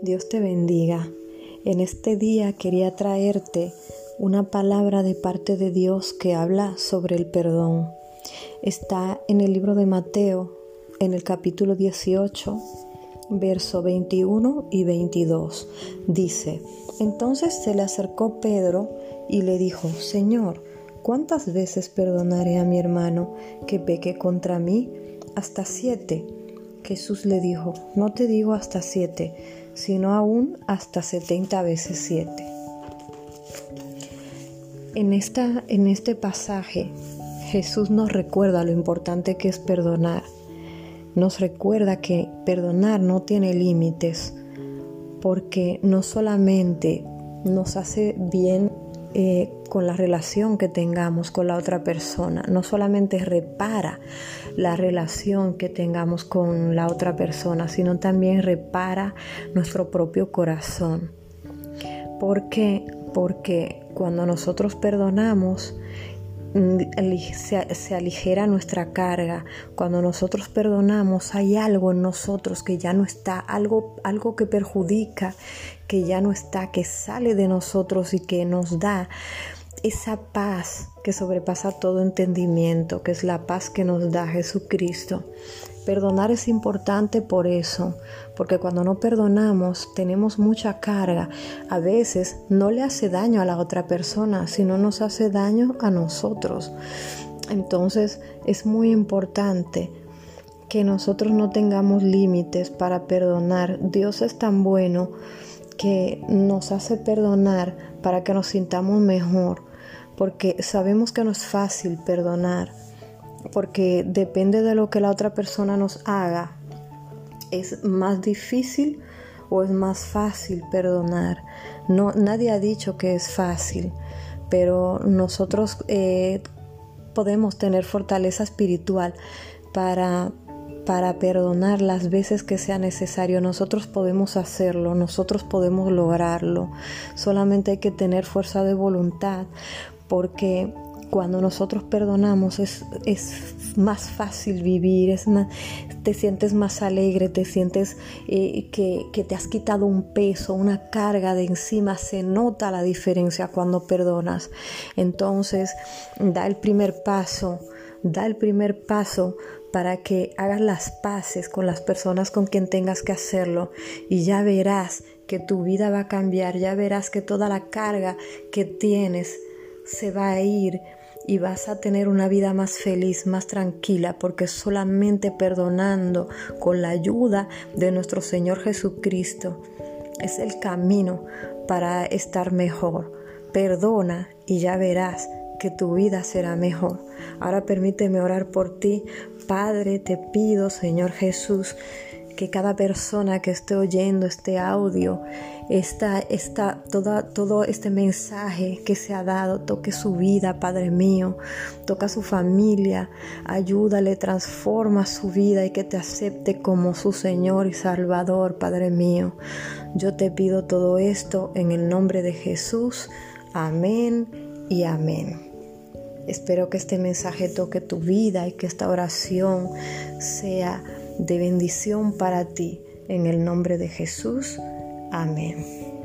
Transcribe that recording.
Dios te bendiga. En este día quería traerte una palabra de parte de Dios que habla sobre el perdón. Está en el libro de Mateo, en el capítulo 18, verso 21 y 22. Dice, entonces se le acercó Pedro y le dijo, Señor, ¿cuántas veces perdonaré a mi hermano que peque contra mí? Hasta siete. Jesús le dijo, no te digo hasta siete, sino aún hasta setenta veces siete. En, esta, en este pasaje, Jesús nos recuerda lo importante que es perdonar. Nos recuerda que perdonar no tiene límites, porque no solamente nos hace bien eh, con la relación que tengamos con la otra persona. No solamente repara la relación que tengamos con la otra persona, sino también repara nuestro propio corazón. ¿Por qué? Porque cuando nosotros perdonamos, mm, se, se, aligera nuestra carga. Cuando nosotros perdonamos, hay algo en nosotros que ya no está, algo, algo que perjudica, que ya no está, que sale de nosotros y que nos da esa paz que sobrepasa todo entendimiento, que es la paz que nos da Jesucristo. Perdonar es importante por eso, porque cuando no perdonamos tenemos mucha carga. A veces no le hace daño a la otra persona, sino nos hace daño a nosotros. Entonces es muy importante que nosotros no tengamos límites para perdonar. Dios es tan bueno que nos hace perdonar para que nos sintamos mejor, porque sabemos que no es fácil perdonar, porque depende de lo que la otra persona nos haga, es más difícil o es más fácil perdonar. No, nadie ha dicho que es fácil, pero nosotros eh, podemos tener fortaleza espiritual para para perdonar las veces que sea necesario. Nosotros podemos hacerlo, nosotros podemos lograrlo. Solamente hay que tener fuerza de voluntad porque cuando nosotros perdonamos es, más fácil vivir, es más, te sientes más alegre, te sientes eh, que, que te has quitado un peso, una carga de encima, se nota la diferencia cuando perdonas. Entonces, da el primer paso, da el primer paso para que hagas las paces con las personas con quien tengas que hacerlo y ya verás que tu vida va a cambiar, ya verás que toda la carga que tienes se va a ir y vas a tener una vida más feliz, más tranquila, porque solamente perdonando con la ayuda de nuestro Señor Jesucristo es el camino para estar mejor. Perdona y ya verás que tu vida será mejor. Ahora permíteme orar por ti. Padre, te pido, Señor Jesús, que cada persona que esté oyendo este audio, esta, esta, toda, todo este mensaje que se ha dado, toque su vida, Padre mío, toca su familia, ayúdale, transforma su vida y que te acepte como su Señor y Salvador, Padre mío. Yo te pido todo esto en el nombre de Jesús. Amén y amén. Espero que este mensaje toque tu vida y que esta oración sea de bendición para ti. En el nombre de Jesús. Amén.